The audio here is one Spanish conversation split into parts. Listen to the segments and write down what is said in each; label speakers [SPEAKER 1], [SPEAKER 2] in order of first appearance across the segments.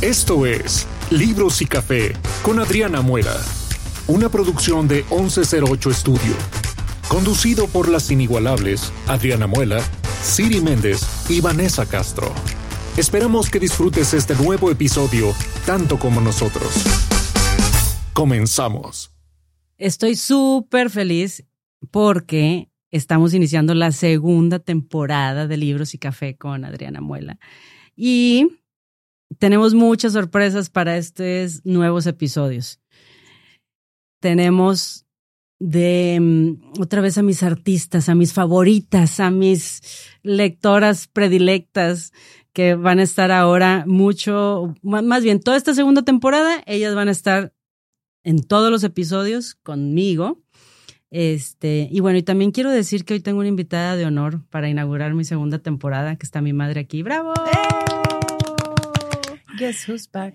[SPEAKER 1] Esto es Libros y Café con Adriana Muela, una producción de 1108 Estudio, conducido por las inigualables Adriana Muela, Siri Méndez y Vanessa Castro. Esperamos que disfrutes este nuevo episodio tanto como nosotros. Comenzamos.
[SPEAKER 2] Estoy súper feliz porque estamos iniciando la segunda temporada de Libros y Café con Adriana Muela. Y tenemos muchas sorpresas para estos nuevos episodios. Tenemos de mm, otra vez a mis artistas, a mis favoritas, a mis lectoras predilectas que van a estar ahora mucho, más bien toda esta segunda temporada, ellas van a estar en todos los episodios conmigo. Este, y bueno, y también quiero decir que hoy tengo una invitada de honor para inaugurar mi segunda temporada, que está mi madre aquí. ¡Bravo! ¡Eh!
[SPEAKER 3] Guess who's back?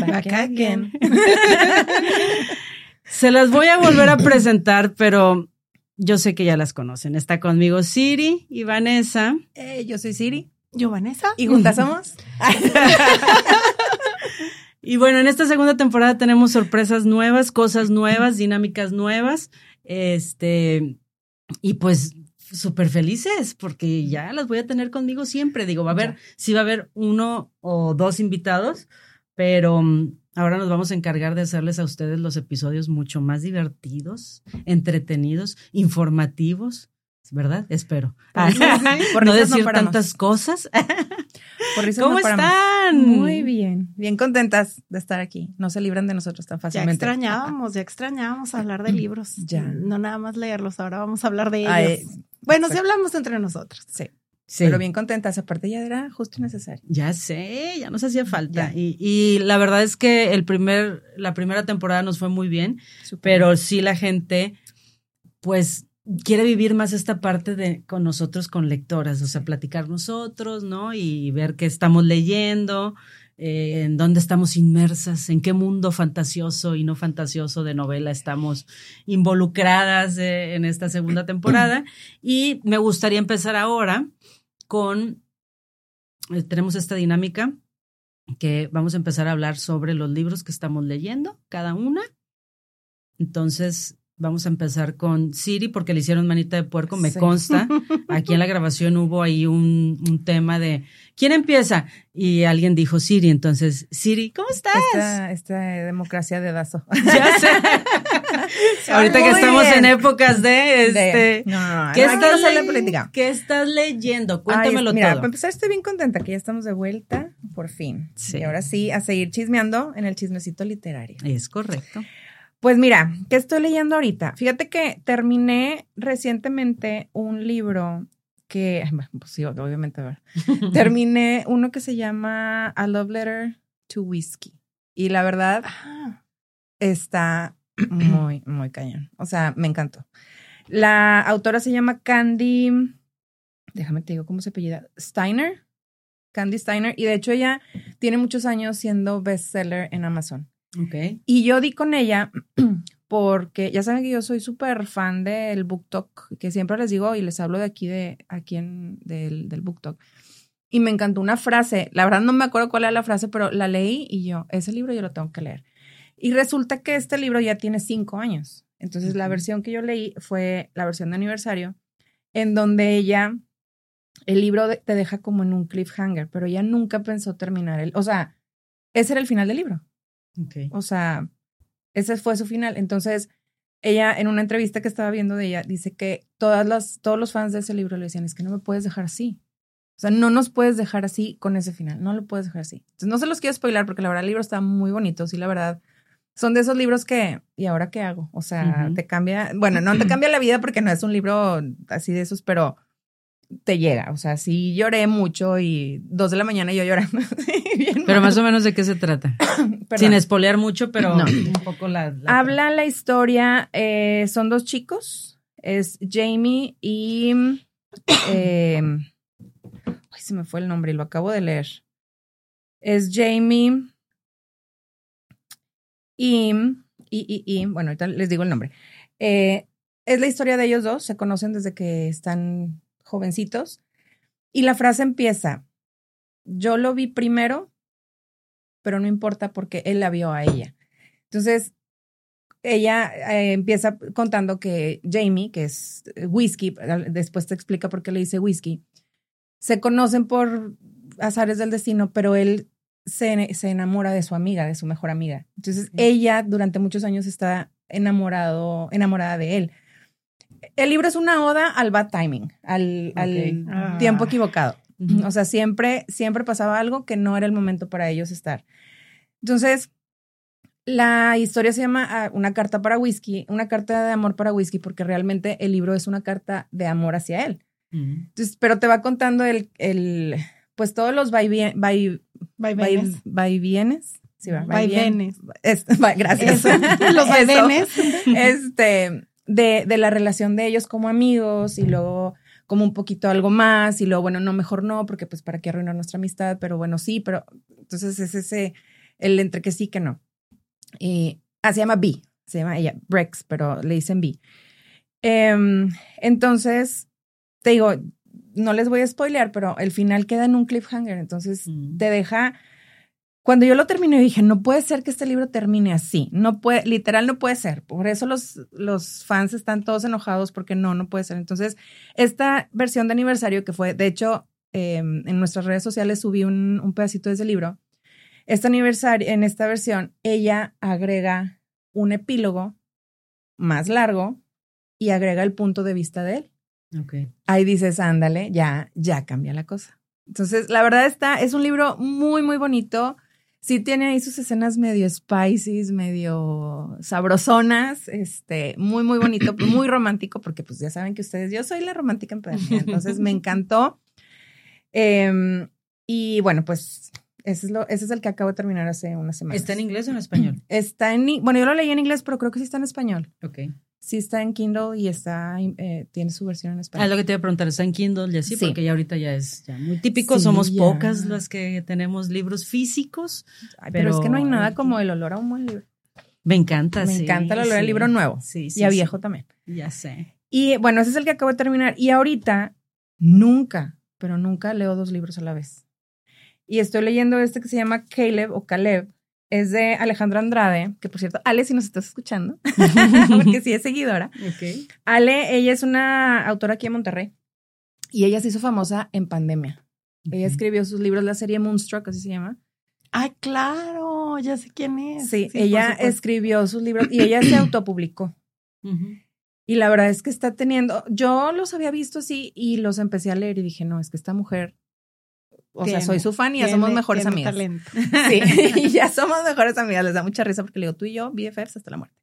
[SPEAKER 3] back again.
[SPEAKER 2] Se las voy a volver a presentar, pero yo sé que ya las conocen. Está conmigo Siri y Vanessa.
[SPEAKER 3] Eh, yo soy Siri.
[SPEAKER 4] Yo Vanessa.
[SPEAKER 3] Y juntas somos.
[SPEAKER 2] y bueno, en esta segunda temporada tenemos sorpresas nuevas, cosas nuevas, dinámicas nuevas. Este, y pues súper felices porque ya las voy a tener conmigo siempre. Digo, va a haber, sí va a haber uno o dos invitados, pero mm, ahora nos vamos a encargar de hacerles a ustedes los episodios mucho más divertidos, entretenidos, informativos. ¿Verdad? Espero. Por no decir tantas cosas. ¿Cómo están?
[SPEAKER 3] Muy bien, bien contentas de estar aquí. No se libran de nosotros tan fácilmente.
[SPEAKER 4] Ya extrañábamos, ya extrañábamos hablar de libros. Ya. No nada más leerlos, ahora vamos a hablar de ellos. Bueno, sí hablamos entre nosotros.
[SPEAKER 3] Sí. Sí. Pero bien contentas, aparte ya era justo y necesario.
[SPEAKER 2] Ya sé, ya nos hacía falta. Y, y, la verdad es que el primer, la primera temporada nos fue muy bien, pero sí la gente, pues quiere vivir más esta parte de con nosotros, con lectoras, o sea, platicar nosotros, ¿no? Y ver qué estamos leyendo, eh, en dónde estamos inmersas, en qué mundo fantasioso y no fantasioso de novela estamos involucradas eh, en esta segunda temporada. Y me gustaría empezar ahora con, eh, tenemos esta dinámica que vamos a empezar a hablar sobre los libros que estamos leyendo, cada una. Entonces, Vamos a empezar con Siri porque le hicieron manita de puerco, me consta. Aquí en la grabación hubo ahí un, un, tema de ¿quién empieza? Y alguien dijo Siri, entonces, Siri, ¿cómo estás?
[SPEAKER 3] Esta, democracia de Dazo.
[SPEAKER 2] Ya sé. Ahorita que estamos en épocas de este. no, no, ¿qué, estás política. ¿Qué estás leyendo? Cuéntamelo
[SPEAKER 3] mira,
[SPEAKER 2] todo.
[SPEAKER 3] Para empezar, estoy bien contenta que ya estamos de vuelta, por fin. Sí. Y ahora sí, a seguir chismeando en el chismecito literario.
[SPEAKER 2] Es correcto.
[SPEAKER 3] Pues mira, ¿qué estoy leyendo ahorita? Fíjate que terminé recientemente un libro que, pues sí, obviamente, terminé uno que se llama A Love Letter to Whiskey. Y la verdad, ah. está muy, muy cañón. O sea, me encantó. La autora se llama Candy, déjame te digo cómo se apellida, Steiner. Candy Steiner. Y de hecho ella tiene muchos años siendo bestseller en Amazon. Y yo di con ella porque ya saben que yo soy súper fan del Book Talk, que siempre les digo y les hablo de aquí, de aquí en, del, del Book Talk. Y me encantó una frase, la verdad no me acuerdo cuál era la frase, pero la leí y yo, ese libro yo lo tengo que leer. Y resulta que este libro ya tiene cinco años. Entonces la versión que yo leí fue la versión de aniversario, en donde ella, el libro te deja como en un cliffhanger, pero ella nunca pensó terminar el, o sea, ese era el final del libro. O sea, ese fue su final. Entonces, ella en una entrevista que estaba viendo de ella dice que todas las, todos los fans de ese libro le decían, es que no me puedes dejar así. O sea, no nos puedes dejar así con ese final, no lo puedes dejar así. Entonces, no se los quiero spoilar porque la verdad el libro está muy bonito, sí, la verdad. Son de esos libros que, ¿y ahora qué hago? O sea, te cambia, bueno, no te cambia la vida porque no es un libro así de esos, pero te llega. O sea, sí lloré mucho y dos de la mañana yo llorando.
[SPEAKER 2] pero más o menos de qué se trata. Sin espolear mucho, pero un poco la,
[SPEAKER 3] Habla la historia, eh, son dos chicos, es Jamie y... Eh, ay, se me fue el nombre y lo acabo de leer. Es Jamie y, y, y, bueno, ahorita les digo el nombre. Eh, es la historia de ellos dos, se conocen desde que están jovencitos. Y la frase empieza, yo lo vi primero pero no importa porque él la vio a ella. Entonces, ella eh, empieza contando que Jamie, que es whisky, después te explica por qué le dice whisky, se conocen por azares del destino, pero él se, se enamora de su amiga, de su mejor amiga. Entonces, ella durante muchos años está enamorado, enamorada de él. El libro es una oda al bad timing, al, al tiempo ah. equivocado. O sea, siempre, siempre pasaba algo que no era el momento para ellos estar. Entonces, la historia se llama ah, Una carta para whisky, una carta de amor para whisky, porque realmente el libro es una carta de amor hacia él. Entonces, pero te va contando el, el pues todos los vaivienes. Vaivienes. Sí, va.
[SPEAKER 4] Vaivienes.
[SPEAKER 3] gracias.
[SPEAKER 4] los vaivienes.
[SPEAKER 3] Este, de, de la relación de ellos como amigos y luego como un poquito algo más y luego, bueno, no, mejor no, porque pues para qué arruinar nuestra amistad, pero bueno, sí, pero entonces es ese, el entre que sí, que no. Y, ah, se llama B, se llama ella, Brex, pero le dicen B. Em, entonces, te digo, no les voy a spoilear, pero el final queda en un cliffhanger, entonces mm. te deja cuando yo lo terminé, dije, no puede ser que este libro termine así. No puede, literal, no puede ser. Por eso los, los fans están todos enojados porque no, no puede ser. Entonces, esta versión de aniversario que fue, de hecho, em, en nuestras redes sociales subí un, un pedacito de ese libro. Este aniversario, en esta versión, ella agrega un epílogo más largo y agrega el punto de vista de él.
[SPEAKER 2] Okay.
[SPEAKER 3] Ahí dices, ándale, ya, ya cambia la cosa. Entonces, la verdad está, es un libro muy, muy bonito sí tiene ahí sus escenas medio spicy, medio sabrosonas, este, muy, muy bonito, muy romántico, porque pues ya saben que ustedes, yo soy la romántica en entonces me encantó. Em, y bueno, pues ese es, lo, ese es el que acabo de terminar hace una semana.
[SPEAKER 2] ¿Está en inglés o en español?
[SPEAKER 3] Está en, bueno, yo lo leí en inglés, pero creo que sí está en español.
[SPEAKER 2] Ok
[SPEAKER 3] sí está en Kindle y está, eh, tiene su versión en español.
[SPEAKER 2] Ah, lo que te iba a preguntar, ¿está en Kindle y así? Porque ya ahorita ya es ya muy típico, somos pocas las que tenemos libros físicos.
[SPEAKER 3] pero, es que no hay nada como el olor a un buen libro.
[SPEAKER 2] Me encanta,
[SPEAKER 3] Me encanta el olor al libro nuevo.
[SPEAKER 2] Sí,
[SPEAKER 3] y a viejo también.
[SPEAKER 2] Ya sé.
[SPEAKER 3] Y bueno, ese es el que acabo de terminar. Y ahorita, nunca, pero nunca leo dos libros a la vez. Y estoy leyendo este que se llama Caleb o Caleb, es de Alejandra Andrade, que por cierto, Ale, si nos estás escuchando, porque sí es seguidora.
[SPEAKER 2] Okay.
[SPEAKER 3] Ale, ella es una autora aquí en Monterrey y ella se hizo famosa en pandemia. Ella escribió sus libros, la serie Moonstruck, así se llama.
[SPEAKER 4] Ay, claro, ya sé quién es.
[SPEAKER 3] Sí, ella escribió sus libros y ella se autopublicó. Y la verdad es que está teniendo, yo los había visto así y los empecé a leer y dije, no, es que esta mujer o sea, soy su fan y ya somos mejores amigas. Sí, y ya somos mejores amigas. Les da mucha risa porque le digo, tú y yo, BFFs hasta la muerte.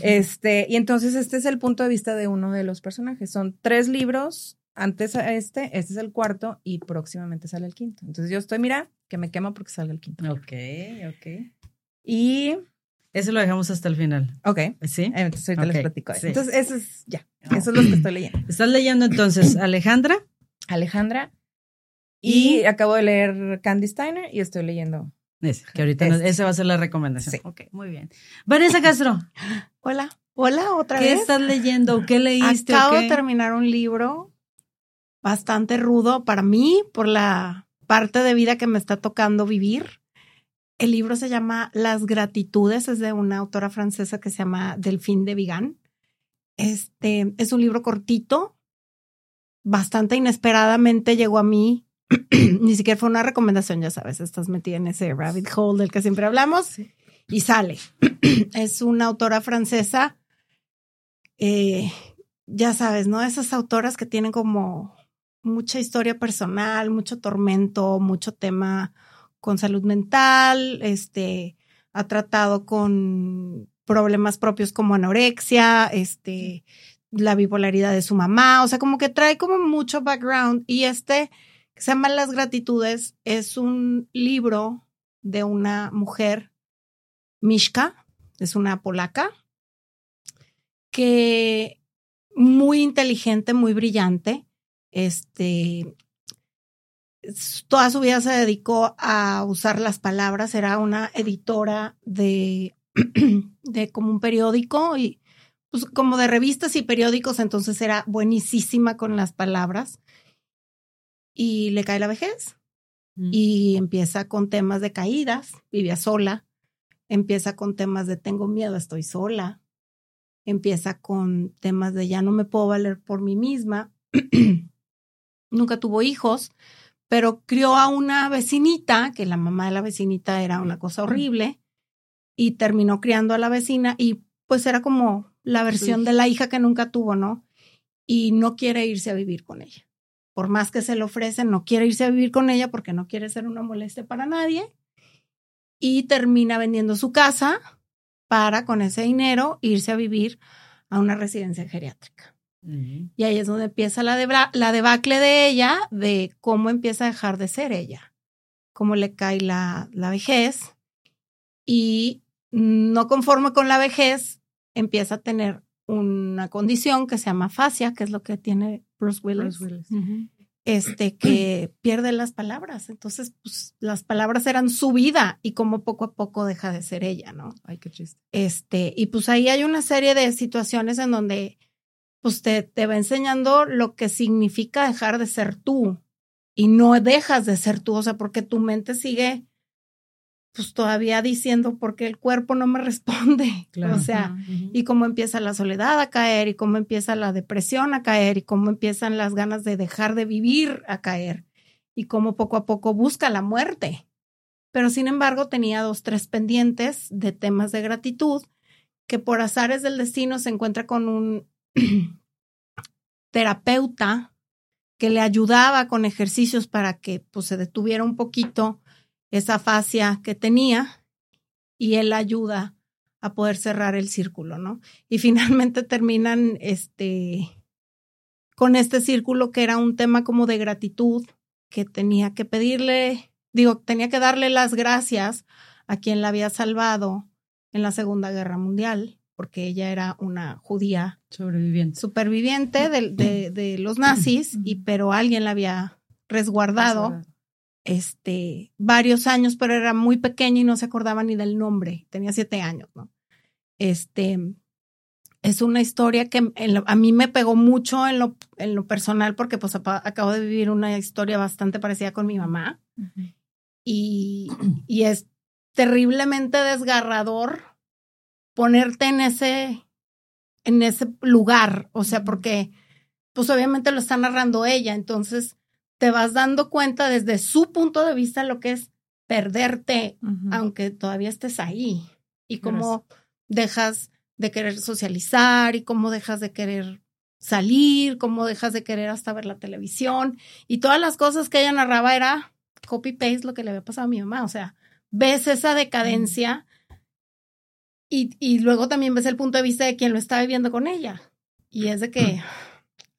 [SPEAKER 3] Este, y entonces este es el punto de vista de uno de los personajes. Son tres libros, antes a este, este es el cuarto y próximamente sale el quinto. Entonces yo estoy, mira, que me quemo porque salga el quinto.
[SPEAKER 2] Ok, ok.
[SPEAKER 3] Y...
[SPEAKER 2] Ese lo dejamos hasta el final.
[SPEAKER 3] Ok.
[SPEAKER 2] ¿Sí?
[SPEAKER 3] Entonces ahorita les platico. Entonces eso es, ya, eso es lo que estoy leyendo.
[SPEAKER 2] ¿Estás leyendo entonces Alejandra?
[SPEAKER 3] Alejandra y, acabo de leer Candy Steiner y estoy leyendo.
[SPEAKER 2] Ese, que ahorita esa va a ser la recomendación. Sí. Ok, muy bien. Vanessa Castro.
[SPEAKER 4] Hola. Hola, otra
[SPEAKER 2] vez.
[SPEAKER 4] ¿Qué
[SPEAKER 2] estás leyendo? ¿Qué leíste?
[SPEAKER 4] Acabo de terminar un libro bastante rudo para mí por la parte de vida que me está tocando vivir. El libro se llama Las Gratitudes, es de una autora francesa que se llama Delphine de Vigan. Este es un libro cortito, bastante inesperadamente llegó a mí ni siquiera fue una recomendación, ya sabes, estás metida en ese rabbit hole del que siempre hablamos y sale. es una autora francesa, eh, ya sabes, ¿no? Esas autoras que tienen como mucha historia personal, mucho tormento, mucho tema con salud mental, este, ha tratado con problemas propios como anorexia, este, la bipolaridad de su mamá, o sea, como que trae como mucho background y este se llama Las Gratitudes. Es un libro de una mujer, Mishka, es una polaca, que muy inteligente, muy brillante, este, toda su vida se dedicó a usar las palabras, era una editora de, de como un periódico y pues, como de revistas y periódicos, entonces era buenísima con las palabras y le cae la vejez
[SPEAKER 2] Mm.
[SPEAKER 4] y empieza con temas de caídas, vivía sola, empieza con temas de tengo miedo, estoy sola, empieza con temas de ya no me puedo valer por mí misma, nunca tuvo hijos, pero crió a una vecinita, que la mamá de la vecinita era una cosa horrible, y terminó criando a la vecina y pues era como la versión de la hija que nunca tuvo, ¿no? Y no quiere irse a vivir con ella. Por más que se le ofrecen, no quiere irse a vivir con ella porque no quiere ser una molestia para nadie. Y termina vendiendo su casa para con ese dinero irse a vivir a una residencia geriátrica. Y ahí es donde empieza la, la debacle de ella, de cómo empieza a dejar de ser ella, cómo le cae la, la vejez y no conforme con la vejez, empieza a tener una condición que se llama fascia, que es lo que tiene Bruce Willis,
[SPEAKER 2] Bruce Willis.
[SPEAKER 4] Este, que pierde las palabras. Entonces, pues, las palabras eran su vida y cómo poco a poco deja de ser ella, ¿no?
[SPEAKER 3] Ay, qué triste.
[SPEAKER 4] Este, y pues ahí hay una serie de situaciones en donde pues te, te va enseñando lo que significa dejar de ser tú y no dejas de ser tú, o sea, porque tu mente sigue pues todavía diciendo porque el cuerpo no me responde,
[SPEAKER 2] Claro.
[SPEAKER 4] o sea, y cómo empieza la soledad a caer y cómo empieza la depresión a caer y cómo empiezan las ganas de dejar de vivir a caer y cómo poco a poco busca la muerte. Pero sin embargo tenía dos, tres pendientes de temas de gratitud que por azares del destino se encuentra con un terapeuta que le ayudaba con ejercicios para que pues, se detuviera un poquito esa fascia que tenía y él ayuda a poder cerrar el círculo, ¿no? Y finalmente terminan este con este círculo que era un tema como de gratitud que tenía que pedirle, digo, tenía que darle las gracias a quien la había salvado en la Segunda Guerra Mundial, porque ella era una judía
[SPEAKER 2] Sobreviviente.
[SPEAKER 4] superviviente de, de, de los nazis, y pero alguien la había resguardado este, varios años, pero era muy pequeña y no se acordaba ni del nombre. Tenía siete años, ¿no? Este, es una historia que lo- a mí me pegó mucho en lo, en lo personal porque pues apa- acabo de vivir una historia bastante parecida con mi mamá. Y, y es terriblemente desgarrador ponerte en ese, en ese lugar, o sea, porque pues obviamente lo está narrando ella, entonces te vas dando cuenta desde su punto de vista lo que es perderte, aunque todavía estés ahí, y cómo dejas de querer socializar y cómo dejas de querer salir, cómo dejas de querer hasta ver la televisión. Y todas las cosas que ella narraba era copy paste lo que le había pasado a mi mamá, o sea, ves esa decadencia y, y luego también ves el punto de vista de quien lo está viviendo con ella. Y es de que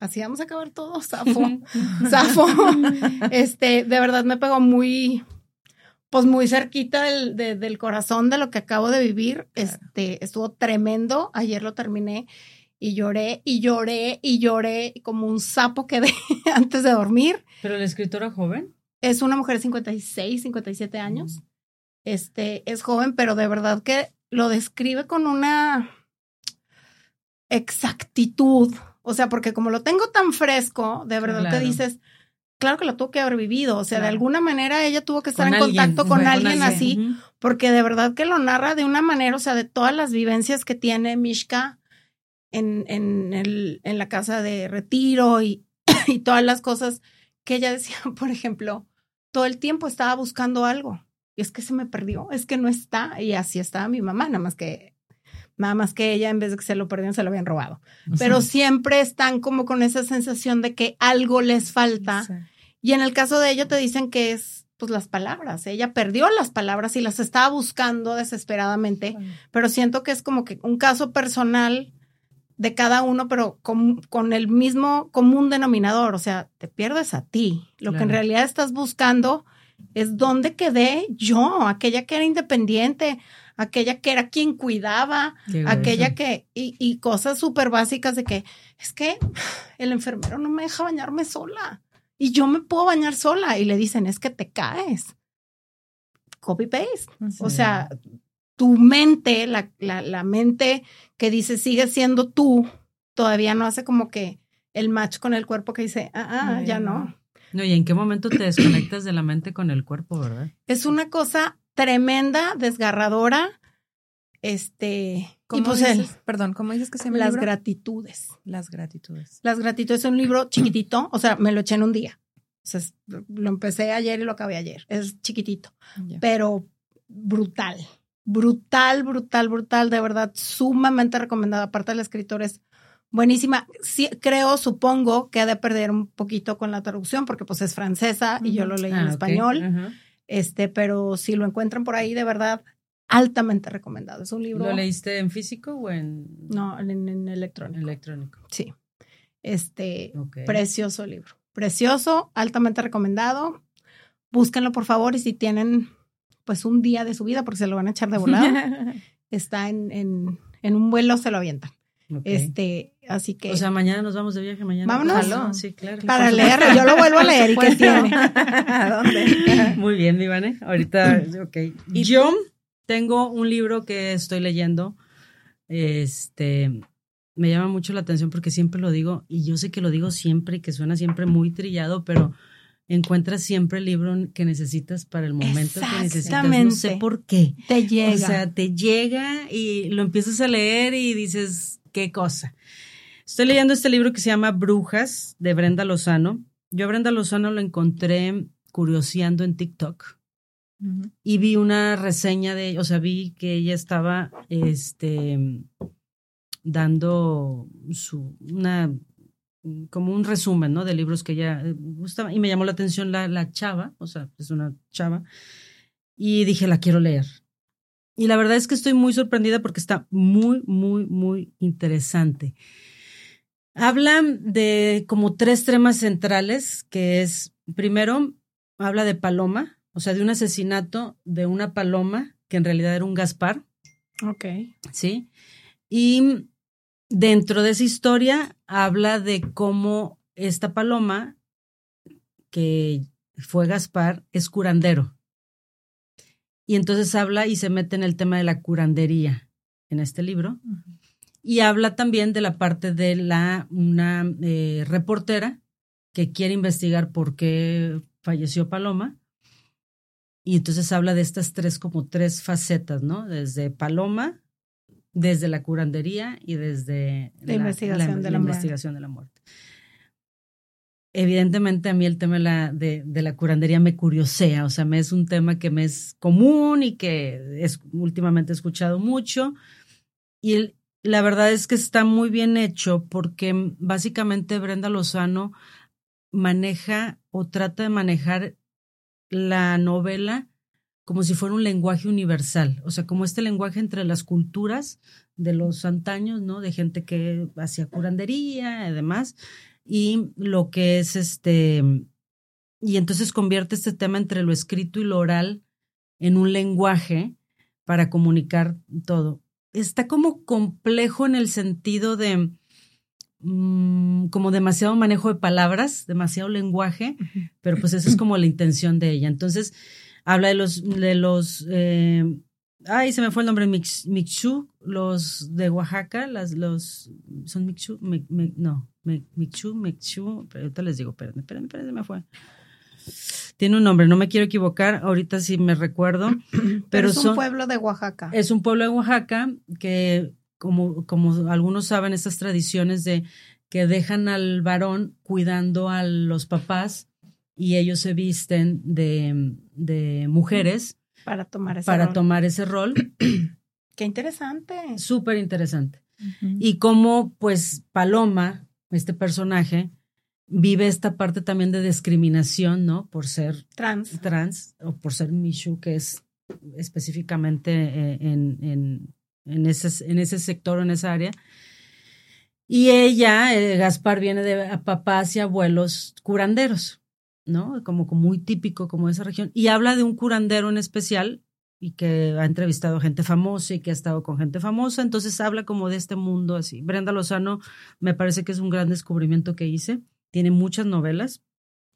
[SPEAKER 4] así vamos a acabar todo, zafo. Zafo. Este, de verdad me pegó muy, pues muy cerquita del, de- del corazón de lo que acabo de vivir. Este, estuvo tremendo. Ayer lo terminé y lloré y lloré y lloré como un sapo quedé antes de dormir.
[SPEAKER 2] Pero la escritora joven.
[SPEAKER 4] Es una mujer de 56, 57 años. Este, es joven, pero de verdad que lo describe con una exactitud. O sea, porque como lo tengo tan fresco, de verdad
[SPEAKER 2] Claro.
[SPEAKER 4] que dices, claro que lo tuvo que haber vivido. O sea, de alguna manera ella tuvo que estar
[SPEAKER 2] Con
[SPEAKER 4] en
[SPEAKER 2] alguien,
[SPEAKER 4] contacto con
[SPEAKER 2] con
[SPEAKER 4] alguien así, porque de verdad que lo narra de una manera, o sea, de todas las vivencias que tiene Mishka en, en, el, en la casa de retiro y, y todas las cosas que ella decía, por ejemplo, todo el tiempo estaba buscando algo y es que se me perdió, es que no está y así estaba mi mamá, nada más que nada más que ella en vez de que se lo perdieron se lo habían robado. Pero siempre están como con esa sensación de que algo les falta y en el caso de ella te dicen que es pues las palabras. Ella perdió las palabras y las estaba buscando desesperadamente, pero siento que es como que un caso personal de cada uno, pero con, con el mismo común denominador. O sea, te pierdes a ti. Lo que en realidad estás buscando es dónde quedé yo, aquella que era independiente, aquella que era quien cuidaba, aquella que, y, y cosas súper básicas de que es que el enfermero no me deja bañarme sola y yo me puedo bañar sola y le dicen es que te caes. Copy paste. O sea, tu mente, la, la, la mente que dice sigue siendo tú, todavía no hace como que el match con el cuerpo que dice, ah, ah, ya no.
[SPEAKER 3] No,
[SPEAKER 2] y en qué momento te desconectas de la mente con el cuerpo, ¿verdad?
[SPEAKER 4] Es una cosa tremenda, desgarradora. Este,
[SPEAKER 3] ¿Cómo
[SPEAKER 4] y pues
[SPEAKER 3] dices?
[SPEAKER 4] el-
[SPEAKER 3] Perdón, ¿cómo dices que se llama el
[SPEAKER 4] las
[SPEAKER 3] libro?
[SPEAKER 4] gratitudes.
[SPEAKER 3] Las gratitudes.
[SPEAKER 4] Las gratitudes es un libro chiquitito, o sea, me lo eché en un día. O sea, lo empecé ayer y lo acabé ayer. Es chiquitito, pero brutal. Brutal, brutal, brutal. De verdad, sumamente recomendado. Aparte, la escritora es buenísima. Sí, creo, supongo que ha de perder un poquito con la traducción porque pues es francesa y yo lo leí en
[SPEAKER 2] Ah,
[SPEAKER 4] español.
[SPEAKER 2] Ajá.
[SPEAKER 4] Este, pero si lo encuentran por ahí, de verdad, altamente recomendado. Es un libro.
[SPEAKER 2] ¿Lo leíste en físico o en
[SPEAKER 4] No, en, en electrónico.
[SPEAKER 2] electrónico?
[SPEAKER 4] Sí. Este, precioso libro. Precioso, altamente recomendado. Búsquenlo, por favor, y si tienen pues un día de su vida, porque se lo van a echar de volada, está en, en, en un vuelo, se lo avientan. Este, así que
[SPEAKER 2] O sea, mañana nos vamos de viaje, mañana.
[SPEAKER 4] Vámonos.
[SPEAKER 2] Sí, claro.
[SPEAKER 4] para
[SPEAKER 3] por
[SPEAKER 4] leer,
[SPEAKER 3] supuesto.
[SPEAKER 4] yo lo vuelvo a leer y qué
[SPEAKER 3] Por supuesto.
[SPEAKER 4] tiene.
[SPEAKER 3] ¿A dónde?
[SPEAKER 2] Muy bien, Ivane. Ahorita, ok. Yo tengo un libro que estoy leyendo. Este me llama mucho la atención porque siempre lo digo, y yo sé que lo digo siempre y que suena siempre muy trillado, pero encuentras siempre el libro que necesitas para el momento que necesitas. No sé por qué.
[SPEAKER 4] Te llega.
[SPEAKER 2] O sea, te llega y lo empiezas a leer y dices, qué cosa. Estoy leyendo este libro que se llama Brujas de Brenda Lozano. Yo a Brenda Lozano lo encontré curioseando en TikTok y vi una reseña de, o sea, vi que ella estaba este dando su una como un resumen, ¿no? De libros que ella eh, gustaba y me llamó la atención la, la chava, o sea, es una chava y dije, la quiero leer. Y la verdad es que estoy muy sorprendida porque está muy, muy, muy interesante. Habla de como tres temas centrales, que es, primero, habla de Paloma, o sea, de un asesinato de una paloma que en realidad era un Gaspar,
[SPEAKER 4] ok.
[SPEAKER 2] ¿sí? Y dentro de esa historia habla de cómo esta paloma, que fue Gaspar, es curandero. Y entonces habla y se mete en el tema de la curandería en este libro. Y habla también de la parte de la una eh, reportera que quiere investigar por qué falleció Paloma. Y entonces habla de estas tres como tres facetas, ¿no? Desde Paloma, desde la curandería y desde
[SPEAKER 4] La investigación de la
[SPEAKER 2] investigación de la muerte. Evidentemente a mí el tema de la, de, de la curandería me curiosea, o sea, me es un tema que me es común y que es, últimamente he escuchado mucho. Y la verdad es que está muy bien hecho porque básicamente Brenda Lozano maneja o trata de manejar la novela como si fuera un lenguaje universal, o sea, como este lenguaje entre las culturas de los antaños, ¿no? De gente que hacía curandería y demás, y lo que es este, y entonces convierte este tema entre lo escrito y lo oral en un lenguaje para comunicar todo. Está como complejo en el sentido de mm, como demasiado manejo de palabras, demasiado lenguaje, pero pues esa es como la intención de ella. Entonces, habla de los, de los, eh, ay, se me fue el nombre, Mix, Mixú, los de Oaxaca, las, los, son Mixú, Mi- Mi- no, Mi- Mixú, Mixú, pero ahorita les digo, espérenme, espérenme, espérenme, se me fue. Tiene un nombre, no me quiero equivocar, ahorita sí me recuerdo, pero,
[SPEAKER 4] Pero es un pueblo de Oaxaca.
[SPEAKER 2] es un pueblo de Oaxaca que, como, como algunos saben, estas tradiciones de que dejan al varón cuidando a los papás y ellos se visten de, de mujeres
[SPEAKER 4] para tomar ese
[SPEAKER 2] para
[SPEAKER 4] rol.
[SPEAKER 2] tomar ese rol.
[SPEAKER 4] Qué interesante.
[SPEAKER 2] Súper interesante. Y cómo, pues, Paloma, este personaje, vive esta parte también de discriminación, ¿no? Por ser
[SPEAKER 4] Trans.
[SPEAKER 2] trans o por ser Michu, que es específicamente eh, en, en, en, ese, en ese sector, en esa área. Y ella, eh, Gaspar, viene de papás y abuelos curanderos, ¿no? Como, muy típico como de esa región. Y habla de un curandero en especial y que ha entrevistado gente famosa y que ha estado con gente famosa. Entonces habla como de este mundo así. Brenda Lozano me parece que es un gran descubrimiento que hice. Tiene muchas novelas.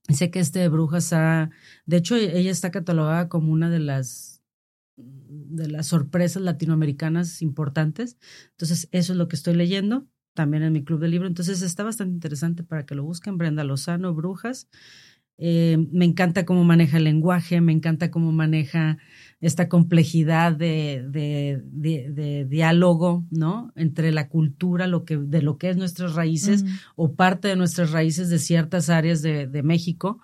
[SPEAKER 2] Sé que este de Brujas ha, de hecho, ella está catalogada como una de las de las sorpresas latinoamericanas importantes. Entonces, eso es lo que estoy leyendo también en mi club de libro. Entonces, está bastante interesante para que lo busquen. Brenda Lozano, Brujas. Eh, me encanta cómo maneja el lenguaje, me encanta cómo maneja esta complejidad de, de, diálogo, ¿no? Entre la cultura, lo que, de lo que es nuestras raíces o parte de nuestras raíces de ciertas áreas de, México.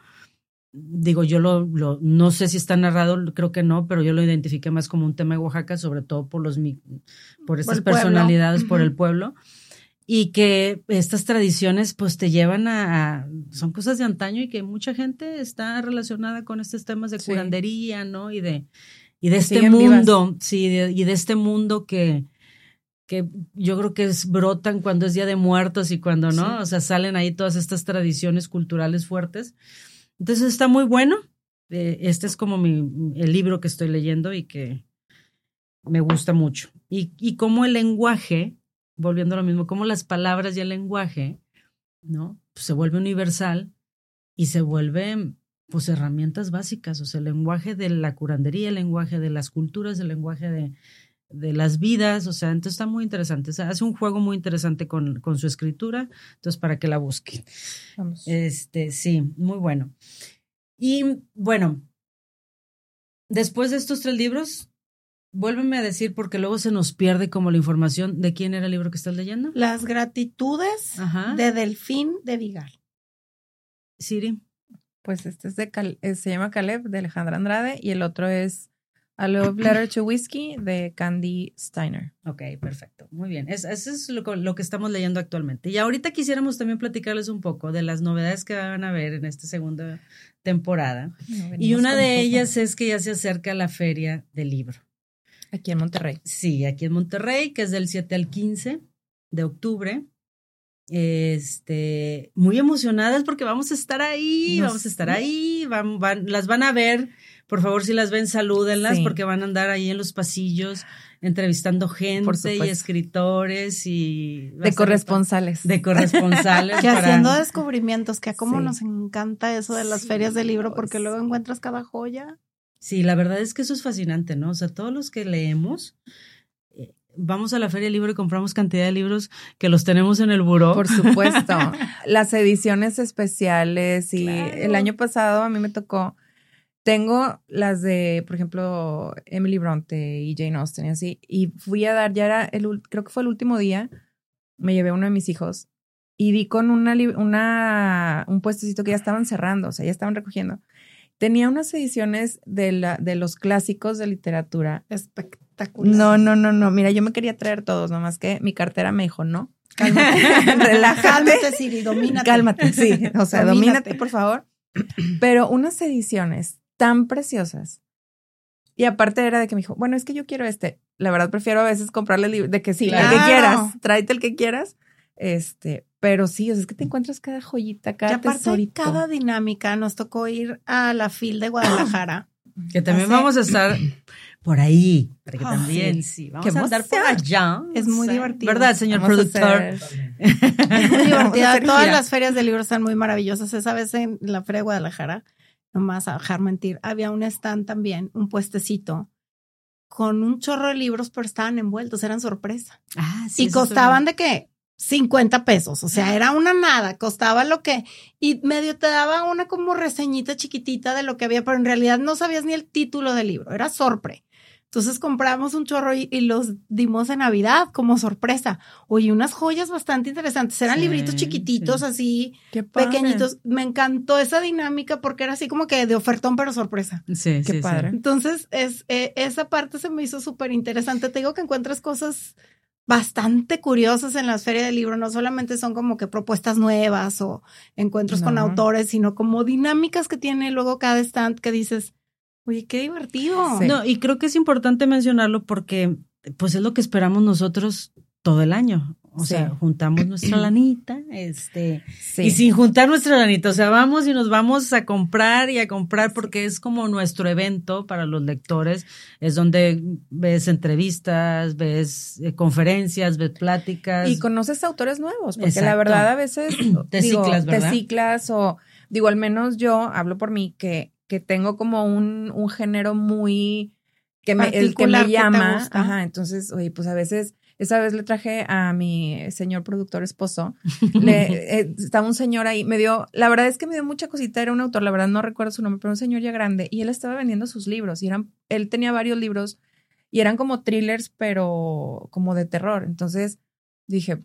[SPEAKER 2] Digo, yo lo, no sé si está narrado, creo que no, pero yo lo identifiqué más como un tema de Oaxaca, sobre todo por los por estas personalidades, por el pueblo y que estas tradiciones pues te llevan a, son cosas de antaño y que mucha gente está relacionada con estos temas de curandería, ¿no? Y de y de este mundo, sí, y de este mundo que que yo creo que es, brotan cuando es Día de Muertos y cuando no, o sea, salen ahí todas estas tradiciones culturales fuertes. Entonces está muy bueno. Eh, este es como mi, el libro que estoy leyendo y que me gusta mucho. Y, y como el lenguaje volviendo a lo mismo, como las palabras y el lenguaje, ¿no? Pues se vuelve universal y se vuelve, pues, herramientas básicas, o sea, el lenguaje de la curandería, el lenguaje de las culturas, el lenguaje de, de las vidas, o sea, entonces está muy interesante. hace un juego muy interesante con, con, su escritura, entonces para que la busquen. Vamos. Este, sí, muy bueno. Y bueno, después de estos tres libros, Vuélveme a decir porque luego se nos pierde como la información de quién era el libro que estás leyendo.
[SPEAKER 4] Las gratitudes de Delfín de Vigal.
[SPEAKER 2] Siri.
[SPEAKER 3] Pues este es de eh, se llama Caleb de Alejandra Andrade y el otro es A Love Letter to Whiskey de Candy Steiner.
[SPEAKER 2] Ok, perfecto. Muy bien. eso es lo, lo, que estamos leyendo actualmente. Y ahorita quisiéramos también platicarles un poco de las novedades que van a ver en esta segunda temporada. y una de ellas es que ya se acerca la feria del libro.
[SPEAKER 3] Aquí en Monterrey.
[SPEAKER 2] Sí, aquí en Monterrey, que es del 7 al 15 de octubre. Este, muy emocionadas porque vamos a estar ahí, vamos a estar ahí, van, van, las van a ver. Por favor, si las ven, salúdenlas porque van a andar ahí en los pasillos entrevistando gente y escritores y...
[SPEAKER 3] De corresponsales.
[SPEAKER 2] De corresponsales.
[SPEAKER 4] que haciendo descubrimientos, que a cómo nos encanta eso de las ferias del libro porque luego encuentras cada joya.
[SPEAKER 2] Sí, la verdad es que eso es fascinante, ¿no? O sea, todos los que leemos, eh, vamos a la feria del libro y compramos cantidad de libros que los tenemos en el buró.
[SPEAKER 3] Por supuesto. Las ediciones especiales y el año pasado a mí me tocó, tengo las de, por ejemplo, Emily Bronte y Jane Austen y así, y fui a dar, ya era, el, creo que fue el último día, me llevé a uno de mis hijos y di con una, una, un puestecito que ya estaban cerrando, o sea, ya estaban recogiendo. Tenía unas ediciones de, la, de los clásicos de literatura.
[SPEAKER 4] Espectacular.
[SPEAKER 3] No, no, no, no. Mira, yo me quería traer todos, nomás que mi cartera me dijo, no.
[SPEAKER 4] Cálmate. Relájate. Cálmate, Siri, domínate.
[SPEAKER 3] Cálmate, sí. O sea, domínate, por favor. Pero unas ediciones tan preciosas. Y aparte era de que me dijo, bueno, es que yo quiero este. La verdad prefiero a veces comprarle de que sí, el que quieras, tráete el que quieras. Este, pero sí, es que te encuentras cada joyita, cada y aparte,
[SPEAKER 4] cada dinámica. Nos tocó ir a la FIL de Guadalajara.
[SPEAKER 2] que también vamos a estar por ahí, para que también, sí, vamos a estar por allá.
[SPEAKER 4] Es muy divertido.
[SPEAKER 2] ¿Verdad, señor productor?
[SPEAKER 4] Es muy divertido. Todas las ferias de libros están muy maravillosas. Esa vez en la Feria de Guadalajara, nomás a dejar mentir, había un stand también, un puestecito con un chorro de libros, pero estaban envueltos, eran sorpresa. Ah, sí. Y costaban de qué? 50 pesos, o sea, era una nada, costaba lo que, y medio te daba una como reseñita chiquitita de lo que había, pero en realidad no sabías ni el título del libro, era sorpre. Entonces compramos un chorro y, los dimos en Navidad como sorpresa. Oye, unas joyas bastante interesantes. Eran libritos chiquititos, así, pequeñitos. Me encantó esa dinámica porque era así como que de ofertón, pero sorpresa.
[SPEAKER 2] Sí,
[SPEAKER 3] qué padre.
[SPEAKER 4] Entonces, es, eh, esa parte se me hizo súper interesante. Te digo que encuentras cosas bastante curiosos en las ferias del libro. No solamente son como que propuestas nuevas o encuentros con autores, sino como dinámicas que tiene luego cada stand que dices, oye, qué divertido.
[SPEAKER 2] No, y creo que es importante mencionarlo porque pues es lo que esperamos nosotros todo el año. O sea, juntamos nuestra lanita, este, y sin juntar nuestra lanita, o sea, vamos y nos vamos a comprar y a comprar porque es como nuestro evento para los lectores, es donde ves entrevistas, ves eh, conferencias, ves pláticas.
[SPEAKER 3] Y conoces autores nuevos, porque la verdad a veces
[SPEAKER 2] te ciclas, ¿verdad?
[SPEAKER 3] Te ciclas o, digo, al menos yo hablo por mí que, que tengo como un, un género muy, que me, el que me llama, ajá, entonces, oye, pues a veces Esa vez le traje a mi señor productor esposo. Le, eh, estaba un señor ahí. Me dio, la verdad es que me dio mucha cosita. Era un autor, la verdad no recuerdo su nombre, pero un señor ya grande. Y él estaba vendiendo sus libros. Y eran, él tenía varios libros y eran como thrillers, pero como de terror. Entonces dije,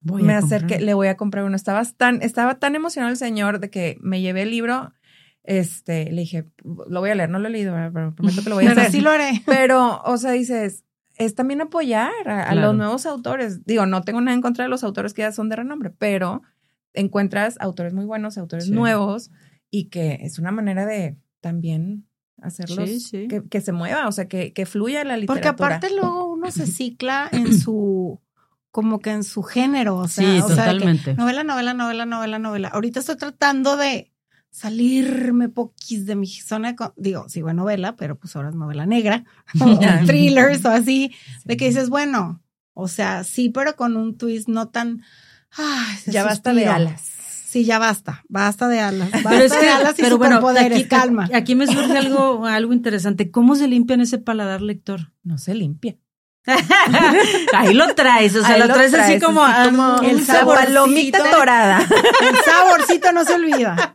[SPEAKER 2] Voy
[SPEAKER 3] me
[SPEAKER 2] a
[SPEAKER 3] acerqué,
[SPEAKER 2] comprar.
[SPEAKER 3] le voy a comprar uno. Estaba tan, estaba tan emocionado el señor de que me llevé el libro. Este, le dije, lo voy a leer, no lo he leído, pero prometo que lo voy a
[SPEAKER 4] Pero
[SPEAKER 3] hacer.
[SPEAKER 4] sí lo haré.
[SPEAKER 3] Pero, o sea, dices, es también apoyar a, a
[SPEAKER 2] Claro.
[SPEAKER 3] los nuevos autores. Digo, no tengo nada en contra de los autores que ya son de renombre, pero encuentras autores muy buenos, autores
[SPEAKER 2] Sí.
[SPEAKER 3] nuevos, y que es una manera de también hacerlos
[SPEAKER 2] Sí, sí.
[SPEAKER 3] Que, que se mueva, o sea, que, que fluya la
[SPEAKER 4] Porque
[SPEAKER 3] literatura.
[SPEAKER 4] aparte luego uno se cicla en su, como que en su género, o sea,
[SPEAKER 2] Sí,
[SPEAKER 4] o sea,
[SPEAKER 2] totalmente.
[SPEAKER 4] novela, novela, novela, novela, novela. Ahorita estoy tratando de salirme poquis de mi zona, de digo, sigo en novela, pero pues ahora es novela negra, o thrillers o así, de que dices, bueno, o sea, sí, pero con un twist no tan, ay,
[SPEAKER 3] ya basta de alas.
[SPEAKER 4] Sí, ya basta, basta de alas, basta
[SPEAKER 2] Pero es que,
[SPEAKER 4] de alas y
[SPEAKER 2] pero bueno, aquí,
[SPEAKER 4] calma.
[SPEAKER 2] aquí me surge algo, algo interesante. ¿Cómo se limpian ese paladar lector?
[SPEAKER 3] No se limpia.
[SPEAKER 2] Ahí lo traes, o sea,
[SPEAKER 3] Ahí
[SPEAKER 2] lo traes, así como,
[SPEAKER 3] como
[SPEAKER 4] el sabor.
[SPEAKER 3] palomita dorada.
[SPEAKER 4] El saborcito no se olvida.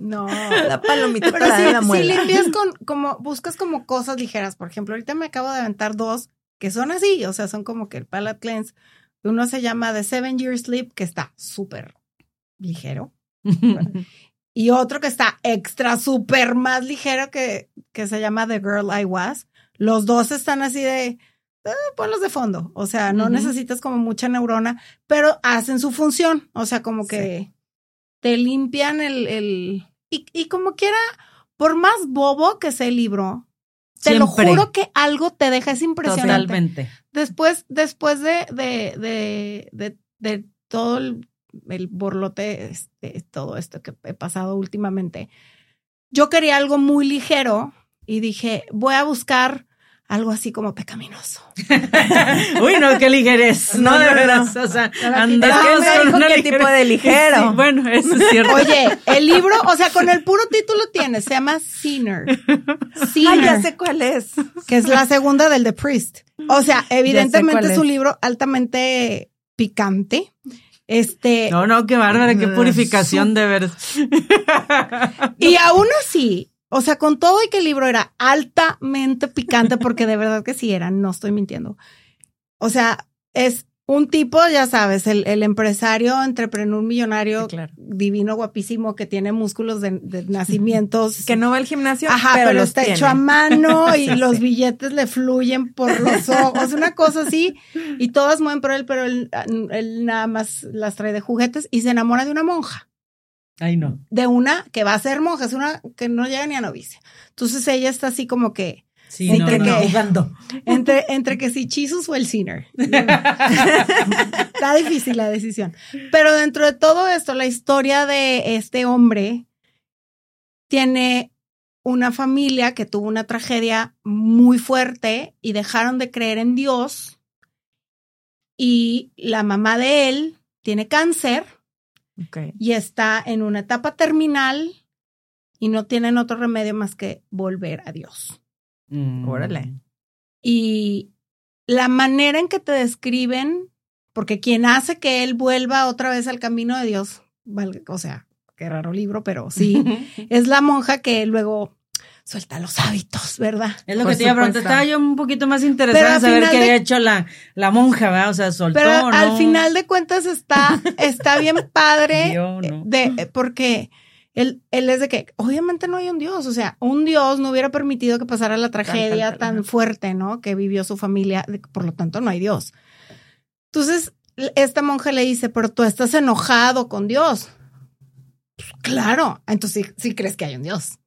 [SPEAKER 4] No.
[SPEAKER 3] La palomita
[SPEAKER 4] Pero
[SPEAKER 3] dorada de la muela.
[SPEAKER 4] limpias con, como, buscas como cosas ligeras. Por ejemplo, ahorita me acabo de aventar dos que son así, o sea, son como que el palate cleanse. Uno se llama The Seven Year Sleep, que está súper ligero. Y otro que está extra, súper más ligero, que, que se llama The Girl I Was. Los dos están así de, eh, ponlos de fondo. O sea, no necesitas como mucha neurona, pero hacen su función. O sea, como que te limpian el, el, y, y como quiera, por más bobo que sea el libro, te lo juro que algo te deja, es impresionante.
[SPEAKER 2] Totalmente.
[SPEAKER 4] Después, después de, de, de, de, de todo el, el borlote, este, todo esto que he pasado últimamente, yo quería algo muy ligero y dije, voy a buscar algo así como pecaminoso.
[SPEAKER 2] Uy, no, qué ligerez. No,
[SPEAKER 3] No,
[SPEAKER 2] de
[SPEAKER 3] no.
[SPEAKER 2] O sea, andamos
[SPEAKER 3] me
[SPEAKER 2] con
[SPEAKER 3] dijo
[SPEAKER 2] una
[SPEAKER 3] qué tipo de ligero.
[SPEAKER 2] Sí, bueno, eso es cierto.
[SPEAKER 4] Oye, el libro, o sea, con el puro título tiene, se llama Sinner.
[SPEAKER 3] Ay,
[SPEAKER 4] Sinner.
[SPEAKER 3] ya sé cuál es.
[SPEAKER 4] que es la segunda del The Priest. O sea, evidentemente es un libro altamente picante. Este,
[SPEAKER 2] No, no, qué bárbara, qué
[SPEAKER 3] No,
[SPEAKER 2] purificación de veras.
[SPEAKER 4] y aún así, o sea, con todo y que el libro era altamente picante, porque de verdad que sí era, no estoy mintiendo. O sea, es un tipo, ya sabes, el, el empresario, entrepreneur millonario,
[SPEAKER 3] Sí, claro.
[SPEAKER 4] divino, guapísimo, que tiene músculos de, de nacimientos.
[SPEAKER 3] Que no va al gimnasio,
[SPEAKER 4] Ajá,
[SPEAKER 3] pero,
[SPEAKER 4] pero,
[SPEAKER 3] los
[SPEAKER 4] está
[SPEAKER 3] tiene.
[SPEAKER 4] hecho a mano y
[SPEAKER 3] Sí,
[SPEAKER 4] los billetes le fluyen por los ojos, una cosa así, y todas mueven por él, pero él, él nada más las trae de juguetes y se enamora de una monja,
[SPEAKER 2] Ay, no.
[SPEAKER 4] de una que va a ser monja, es una que no llega ni a novicia. Entonces ella está así como que
[SPEAKER 2] Sí,
[SPEAKER 4] Entre
[SPEAKER 2] no, no,
[SPEAKER 4] que-
[SPEAKER 2] jugando.
[SPEAKER 4] entre, entre que si Jesus o el Sinner. Está difícil la decisión. Pero dentro de todo esto, la historia de este hombre tiene una familia que tuvo una tragedia muy fuerte y dejaron de creer en Dios. Y la mamá de él tiene cáncer
[SPEAKER 3] Ok.
[SPEAKER 4] y está en una etapa terminal y no tienen otro remedio más que volver a Dios.
[SPEAKER 2] Mm.
[SPEAKER 3] Órale.
[SPEAKER 4] Y la manera en que te describen, porque quien hace que él vuelva otra vez al camino de Dios, o sea, qué raro libro, pero sí, es la monja que luego suelta los hábitos, ¿verdad?
[SPEAKER 2] Es lo
[SPEAKER 3] Por
[SPEAKER 2] que te iba a preguntar. Estaba yo un poquito más interesada en
[SPEAKER 4] al
[SPEAKER 2] saber
[SPEAKER 4] final
[SPEAKER 2] qué
[SPEAKER 4] de-
[SPEAKER 2] había hecho la, la monja, ¿verdad? O sea, soltó,
[SPEAKER 4] Pero al final de cuentas está, está bien padre de, porque él, él es de que obviamente no hay un Dios, o sea, un Dios no hubiera permitido que pasara la tragedia
[SPEAKER 3] tal,
[SPEAKER 4] tan fuerte, ¿no? Que vivió su familia, por lo tanto no hay Dios. Entonces, esta monja le dice, pero tú estás enojado con Dios. Pues, claro, entonces sí, sí crees que hay un Dios.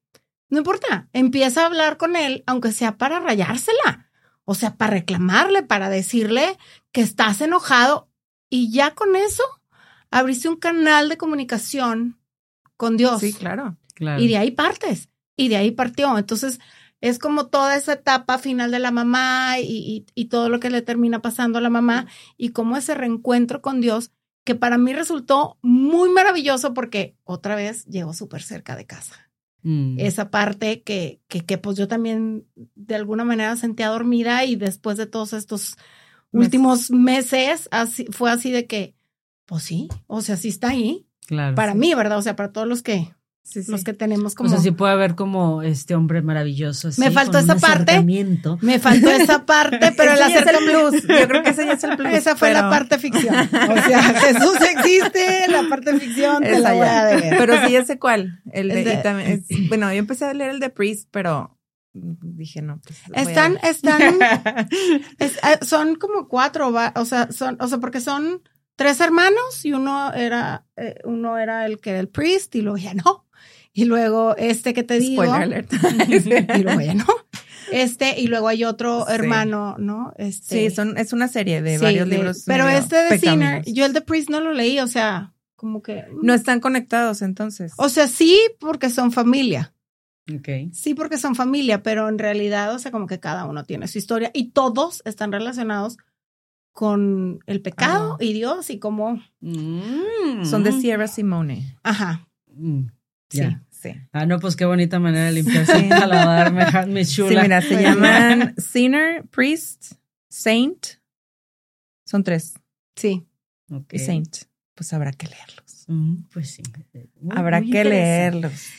[SPEAKER 4] No importa, empieza a hablar con él, aunque sea para rayársela, o sea, para reclamarle, para decirle que estás enojado y ya con eso abriste un canal de comunicación con Dios.
[SPEAKER 3] Sí, claro.
[SPEAKER 2] Claro.
[SPEAKER 4] Y de ahí partes. Y de ahí partió. Entonces, es como toda esa etapa final de la mamá y, y- y todo lo que le termina pasando a la mamá y como ese reencuentro con Dios, que para mí resultó muy maravilloso porque otra vez llegó súper cerca de casa.
[SPEAKER 2] Mm.
[SPEAKER 4] Esa parte que, que, que pues yo también de alguna manera sentía dormida y después de todos estos últimos meses, así, fue así de que, pues sí, o sea, sí está ahí.
[SPEAKER 2] Claro.
[SPEAKER 4] Para mí, ¿verdad? O sea, para todos los que,
[SPEAKER 3] Sí, sí.
[SPEAKER 4] los que tenemos como.
[SPEAKER 2] O sea, sí puede haber como este hombre maravilloso. así,
[SPEAKER 4] Me faltó esa parte. Me faltó esa parte, pero el
[SPEAKER 3] Ese es el plus. Yo creo que ese ya es el plus.
[SPEAKER 4] Esa fue la parte ficción. O sea, Jesús existe, la parte ficción te la voy a
[SPEAKER 3] ya.
[SPEAKER 4] deber.
[SPEAKER 3] Pero sí, ya sé cuál. El de,
[SPEAKER 4] de-
[SPEAKER 3] y también es- bueno, yo empecé a leer el de Priest, pero dije, no, pues.
[SPEAKER 4] Están, están, es- eh, son como cuatro, va- o sea, son, o sea, porque son tres hermanos y uno era, eh, uno era el que era el priest y luego ya no. Y luego este que te digo.
[SPEAKER 3] Spoiler alert.
[SPEAKER 4] Y luego ya no. Este, y luego hay otro
[SPEAKER 3] Sí.
[SPEAKER 4] hermano, ¿no? Este,
[SPEAKER 3] Sí, son, es una serie de
[SPEAKER 4] sí,
[SPEAKER 3] varios
[SPEAKER 4] de-
[SPEAKER 3] libros.
[SPEAKER 4] Pero este de Sinner, yo el de priest no lo leí, o sea, como que.
[SPEAKER 3] No están conectados entonces.
[SPEAKER 4] O sea, sí, porque son familia.
[SPEAKER 2] Ok.
[SPEAKER 4] Sí, porque son familia, pero en realidad, o sea, como que cada uno tiene su historia y todos están relacionados con el pecado
[SPEAKER 3] Ah.
[SPEAKER 4] y Dios y cómo,
[SPEAKER 2] Mm.
[SPEAKER 3] Son de Sierra Simone.
[SPEAKER 4] ajá,
[SPEAKER 2] Mm,
[SPEAKER 3] Sí,
[SPEAKER 2] ya.
[SPEAKER 3] sí.
[SPEAKER 2] Ah, no, pues qué bonita manera de limpiarse
[SPEAKER 3] Sí.
[SPEAKER 2] el paladar, me, mi
[SPEAKER 3] Sí,
[SPEAKER 2] chula.
[SPEAKER 3] mira, se llaman Sinner, Priest, Saint. Son tres.
[SPEAKER 4] sí.
[SPEAKER 2] Ok.
[SPEAKER 3] Y Saint. Pues habrá que leerlos.
[SPEAKER 2] Mm, pues sí. Muy-
[SPEAKER 3] habrá
[SPEAKER 2] muy
[SPEAKER 3] que leerlos.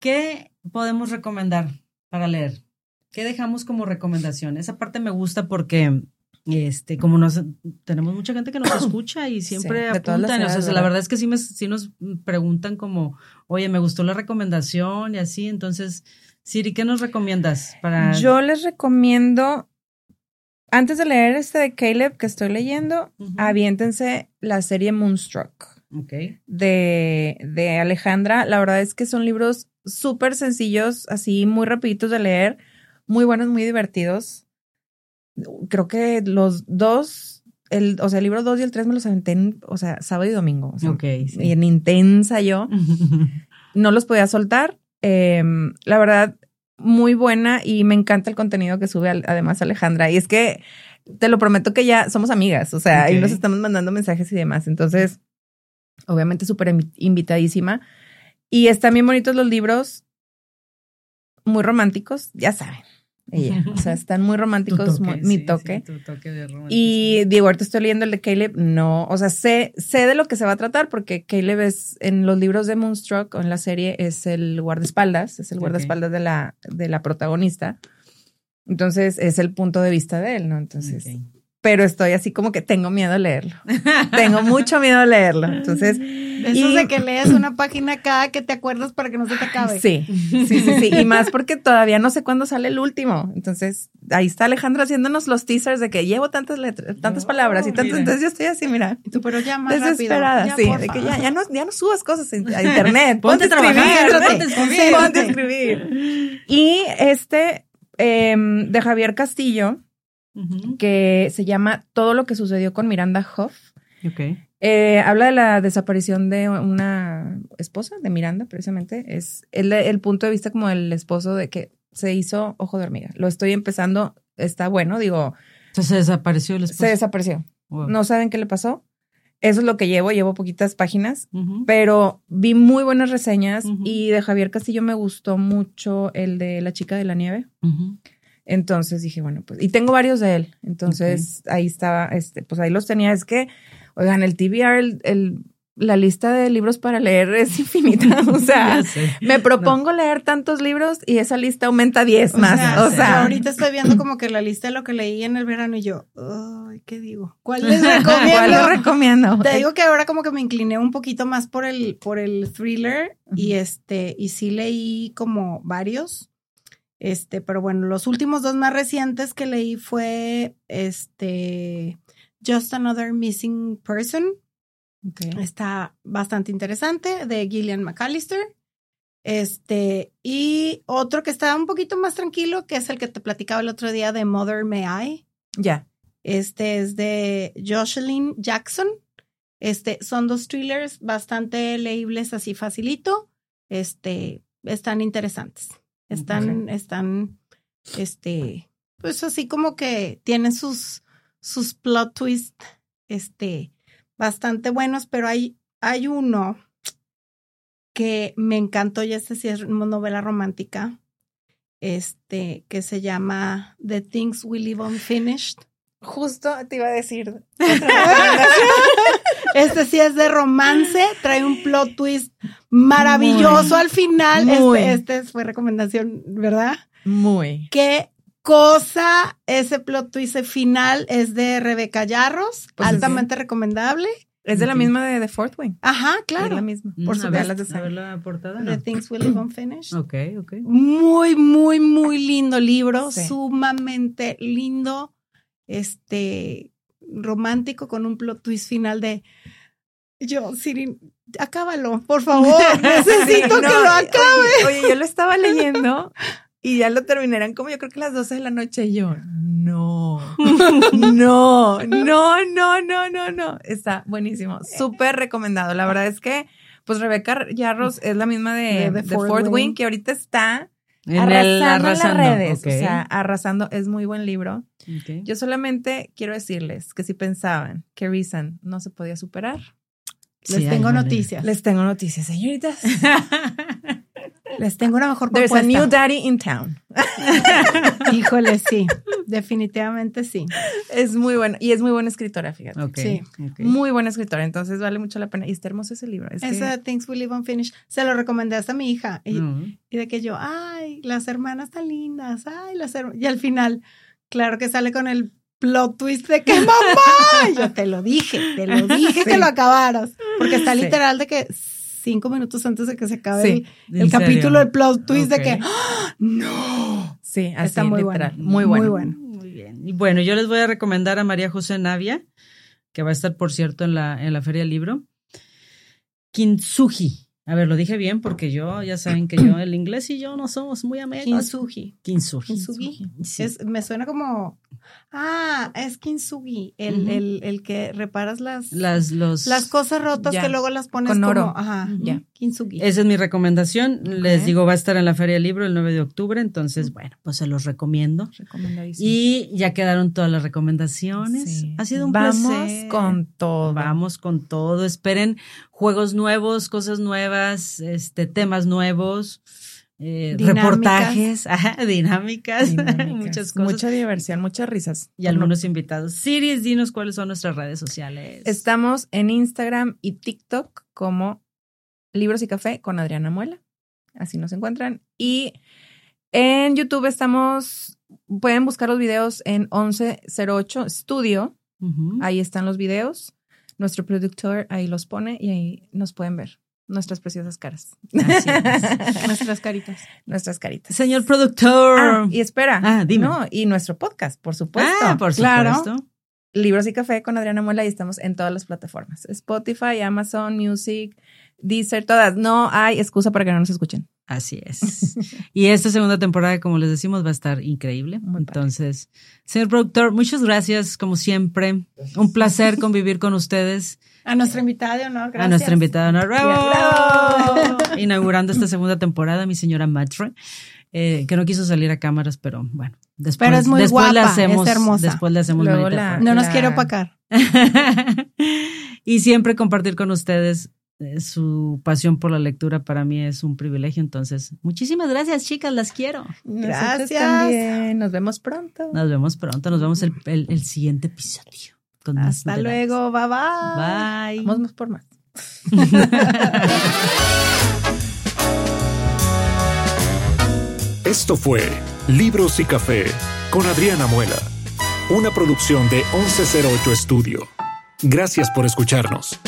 [SPEAKER 2] ¿Qué podemos recomendar para leer? ¿Qué dejamos como recomendación? Esa parte me gusta porque este, como nos tenemos mucha gente que nos escucha y siempre
[SPEAKER 3] Sí,
[SPEAKER 2] apuntan, o sea, la
[SPEAKER 3] ¿verdad?
[SPEAKER 2] es que sí, me, sí nos preguntan como, oye, me gustó la recomendación y así, entonces, Siri, ¿qué nos recomiendas para
[SPEAKER 3] Yo les recomiendo, antes de leer este de Caleb que estoy leyendo,
[SPEAKER 2] Ujú.
[SPEAKER 3] aviéntense la serie Moonstruck.
[SPEAKER 2] Ok.
[SPEAKER 3] de, de Alejandra. La verdad es que son libros súper sencillos, así muy rapiditos de leer, muy buenos, muy divertidos. Creo que los dos, el, o sea, el libro 2 y el 3 me los aventé en, o sea, sábado y domingo. o sea,
[SPEAKER 2] sí.
[SPEAKER 3] Y en intensa yo. No los podía soltar. Eh, la verdad, muy buena y me encanta el contenido que sube al- además Alejandra. Y es que te lo prometo que ya somos amigas, o sea,
[SPEAKER 2] Ok.
[SPEAKER 3] nos estamos mandando mensajes y demás. Entonces, obviamente súper invi- invitadísima. Y están bien bonitos los libros, muy románticos, ya saben. Ella, o sea, están muy románticos,
[SPEAKER 2] toque,
[SPEAKER 3] muy- mi toque.
[SPEAKER 2] sí, tu toque de romanticismo.
[SPEAKER 3] Y digo, ahorita estoy leyendo el de Caleb, no, o sea, sé, sé de lo que se va a tratar porque Caleb es en los libros de Moonstruck o en la serie es el guardaespaldas, es el guardaespaldas de la, de la protagonista. Entonces es el punto de vista de él, ¿no? Entonces. Pero estoy así como que tengo miedo a leerlo. tengo mucho miedo a leerlo. Entonces,
[SPEAKER 4] De esos
[SPEAKER 3] Y-
[SPEAKER 4] de que lees una página cada que te acuerdas para que no se te acabe.
[SPEAKER 3] sí, sí, sí, sí. Y más porque todavía no sé cuándo sale el último. Entonces, ahí está Alejandra haciéndonos los teasers de que llevo tantas letras, tantas
[SPEAKER 2] Oh,
[SPEAKER 3] palabras y tantas. Entonces yo estoy así, mira.
[SPEAKER 4] Tú, pero ya más
[SPEAKER 3] desesperada,
[SPEAKER 4] rápido.
[SPEAKER 3] sí, de que ya, ya no, ya no subas cosas a internet.
[SPEAKER 2] Ponte a trabajar, ponte a escribir.
[SPEAKER 3] Ponte a escribir. Y este em, de Javier Castillo, Que se llama Todo lo que sucedió con Miranda Hoff. Eh, habla de la desaparición de una esposa de Miranda, precisamente. Es el, el punto de vista como del esposo de que se hizo ojo de hormiga. Lo estoy empezando, está bueno, digo,
[SPEAKER 2] Entonces se desapareció el esposo.
[SPEAKER 3] se desapareció.
[SPEAKER 2] Wow.
[SPEAKER 3] No saben qué le pasó. Eso es lo que llevo, llevo poquitas páginas, pero vi muy buenas reseñas y de Javier Castillo me gustó mucho el de La chica de la nieve.
[SPEAKER 2] Ujú.
[SPEAKER 3] Entonces dije, bueno, pues, y tengo varios de él. Entonces ahí estaba, este, pues ahí los tenía. Es que, oigan, el TBR, el, el- la lista de libros para leer es infinita. O sea, me propongo leer tantos libros y esa lista aumenta 10
[SPEAKER 4] O
[SPEAKER 3] más.
[SPEAKER 4] sea,
[SPEAKER 3] o sea,
[SPEAKER 4] ahorita estoy viendo como que la lista de lo que leí en el verano y yo, ay, ¿qué digo? ¿Cuál les
[SPEAKER 3] ¿cuál
[SPEAKER 4] recomiendo?
[SPEAKER 3] les recomiendo?
[SPEAKER 4] Te digo que ahora como que me incliné un poquito más por el, por el thriller y este, y sí leí como varios. Este, pero bueno, los últimos dos más recientes que leí fue este Just Another Missing Person.
[SPEAKER 3] Ok.
[SPEAKER 4] Está bastante interesante, de Gillian McAllister. Este, y otro que está un poquito más tranquilo, que es el que te platicaba el otro día de Mother May I.
[SPEAKER 3] Ya.
[SPEAKER 4] Este es de Jocelyn Jackson. Este, son dos thrillers bastante leíbles así facilito. Este, están interesantes. Están, están, este, pues así como que tienen sus, sus plot twists, este, bastante buenos, pero hay, hay uno que me encantó y este sí es una novela romántica, este, que se llama The Things We Leave Unfinished.
[SPEAKER 3] Justo te iba a decir.
[SPEAKER 4] este sí es de romance, trae un plot twist maravilloso al final.
[SPEAKER 3] Muy.
[SPEAKER 4] Este, este fue recomendación, ¿verdad?
[SPEAKER 3] Muy.
[SPEAKER 4] Qué cosa ese plot twist final es de Rebeca Yarros,
[SPEAKER 3] Pues
[SPEAKER 4] altamente recomendable.
[SPEAKER 3] Es de la misma de The Fourth Wing.
[SPEAKER 4] Ajá,
[SPEAKER 3] Es
[SPEAKER 4] claro.
[SPEAKER 3] la misma. Por supuesto. de
[SPEAKER 2] a ver la portada.
[SPEAKER 4] The. Things We Live Unfinished.
[SPEAKER 2] Ok, ok.
[SPEAKER 4] Muy, muy, muy lindo libro,
[SPEAKER 3] Sí.
[SPEAKER 4] sumamente lindo, este, romántico con un plot twist final de yo, Siri, acábalo, por favor, necesito que lo acabe.
[SPEAKER 3] Oye, oye, yo lo estaba leyendo y ya lo terminarán como yo creo que las 12 de la noche y yo, no, no, no, no, no, no, no. Está buenísimo. Súper recomendado. La verdad es que, pues Rebeca Yarros es la misma de,
[SPEAKER 4] De Wing.
[SPEAKER 3] Wing, que ahorita está
[SPEAKER 2] En
[SPEAKER 3] arrasando,
[SPEAKER 2] el arrasando.
[SPEAKER 3] las redes.
[SPEAKER 2] ok.
[SPEAKER 3] O sea, arrasando. Es muy buen libro.
[SPEAKER 2] Ok.
[SPEAKER 3] Yo solamente quiero decirles que si pensaban que Reason no se podía superar,
[SPEAKER 2] Sí,
[SPEAKER 4] Les tengo
[SPEAKER 2] manera.
[SPEAKER 4] noticias.
[SPEAKER 3] les tengo noticias, señoritas.
[SPEAKER 4] Les tengo una mejor
[SPEAKER 3] There's a
[SPEAKER 4] propuesta.
[SPEAKER 3] new daddy in town.
[SPEAKER 4] Híjole, sí, definitivamente sí.
[SPEAKER 3] Es muy buena y es muy buena escritora, fíjate.
[SPEAKER 4] Sí.
[SPEAKER 3] Muy buena escritora, entonces vale mucho la pena. Y está hermoso ese libro. Es que-
[SPEAKER 4] Ese Things We Live Unfinished, se lo recomendé hasta a mi hija. Y,
[SPEAKER 2] No.
[SPEAKER 4] y de que yo, ay, las hermanas tan lindas, ay, las hermanas. Y al final, claro que sale con el plot twist de que mamá. Yo te lo dije, te lo dije
[SPEAKER 3] Sí.
[SPEAKER 4] que lo acabaras. Porque está literal de que cinco minutos antes de que se acabe
[SPEAKER 3] Sí.
[SPEAKER 4] el,
[SPEAKER 2] ¿En
[SPEAKER 4] el capítulo del plot twist de que ¡Ah! no.
[SPEAKER 3] sí, así
[SPEAKER 4] Está muy
[SPEAKER 3] literal.
[SPEAKER 4] bueno.
[SPEAKER 3] Muy bueno.
[SPEAKER 4] Muy bueno.
[SPEAKER 2] Muy bien. Y bueno, yo les voy a recomendar a María José Navia, que va a estar, por cierto, en la, en la Feria del Libro. Kintsugi. A ver, lo dije bien porque yo, ya saben que yo, el inglés y yo no somos muy amigos.
[SPEAKER 4] Kintsugi.
[SPEAKER 2] Kintsugi.
[SPEAKER 4] Kintsugi.
[SPEAKER 2] Sí.
[SPEAKER 4] Es, me suena como, ah, es Kintsugi, el, el, el que reparas las,
[SPEAKER 2] Las, los,
[SPEAKER 4] las cosas rotas
[SPEAKER 3] Ya.
[SPEAKER 4] que luego las pones
[SPEAKER 3] Con
[SPEAKER 4] como,
[SPEAKER 3] oro.
[SPEAKER 4] ajá,
[SPEAKER 2] Ujú.
[SPEAKER 3] Ya.
[SPEAKER 4] Kintsugi.
[SPEAKER 2] Esa es mi recomendación. Les digo, va a estar en la Feria del Libro el 9 de octubre, entonces, bueno, pues se los recomiendo.
[SPEAKER 3] Recomendadísimo.
[SPEAKER 2] Y ya quedaron todas las recomendaciones.
[SPEAKER 3] Sí.
[SPEAKER 2] Ha sido un
[SPEAKER 3] Vamos
[SPEAKER 2] placer.
[SPEAKER 3] con todo.
[SPEAKER 2] Vamos con todo. Esperen juegos nuevos, cosas nuevas, este, temas nuevos, eh, reportajes, ajá, dinámicas,
[SPEAKER 3] Dinámicas.
[SPEAKER 2] muchas cosas.
[SPEAKER 3] Mucha diversión, muchas risas.
[SPEAKER 2] y algunos invitados. Siris, dinos cuáles son nuestras redes sociales.
[SPEAKER 3] Estamos en Instagram y TikTok como Libros y Café con Adriana Muela. Así nos encuentran. Y en YouTube estamos, pueden buscar los videos en 1108 Studio.
[SPEAKER 2] Ujú.
[SPEAKER 3] Ahí están los videos. Nuestro productor ahí los pone y ahí nos pueden ver nuestras preciosas caras.
[SPEAKER 2] Así es.
[SPEAKER 4] Nuestras caritas.
[SPEAKER 3] nuestras caritas.
[SPEAKER 2] Señor productor.
[SPEAKER 3] Ah, y espera.
[SPEAKER 2] Ah, dime.
[SPEAKER 3] No, y nuestro podcast, por supuesto.
[SPEAKER 2] Ah, por
[SPEAKER 4] claro.
[SPEAKER 2] supuesto.
[SPEAKER 3] Libros y Café con Adriana Muela y estamos en todas las plataformas. Spotify, Amazon Music, Deezer, todas. No hay excusa para que no nos escuchen.
[SPEAKER 2] Así es. y esta segunda temporada, como les decimos, va a estar increíble.
[SPEAKER 3] Muy padre.
[SPEAKER 2] Entonces, señor productor, muchas gracias, como siempre. Un placer convivir con ustedes.
[SPEAKER 4] A nuestra invitada de honor, gracias.
[SPEAKER 2] A nuestra invitada Bravo.
[SPEAKER 3] Bravo.
[SPEAKER 2] Inaugurando esta segunda temporada, mi señora Matre, eh, que no quiso salir a cámaras, pero bueno. Después,
[SPEAKER 4] Pero es muy
[SPEAKER 2] después le
[SPEAKER 4] guapa,
[SPEAKER 2] hacemos,
[SPEAKER 4] es hermosa.
[SPEAKER 2] Después le hacemos
[SPEAKER 3] la-.
[SPEAKER 4] No nos
[SPEAKER 3] La-
[SPEAKER 4] quiero opacar.
[SPEAKER 2] y siempre compartir con ustedes su pasión por la lectura para mí es un privilegio. Entonces, muchísimas gracias, chicas, las quiero.
[SPEAKER 4] Gracias.
[SPEAKER 3] también. Nos vemos pronto.
[SPEAKER 2] Nos vemos pronto, nos vemos el, el- el siguiente episodio. con más
[SPEAKER 4] Hasta luego. Bye bye.
[SPEAKER 2] Bye.
[SPEAKER 3] Vamos por más.
[SPEAKER 1] Esto fue Libros y Café con Adriana Muela, una producción de 1108 Estudio. Gracias por escucharnos.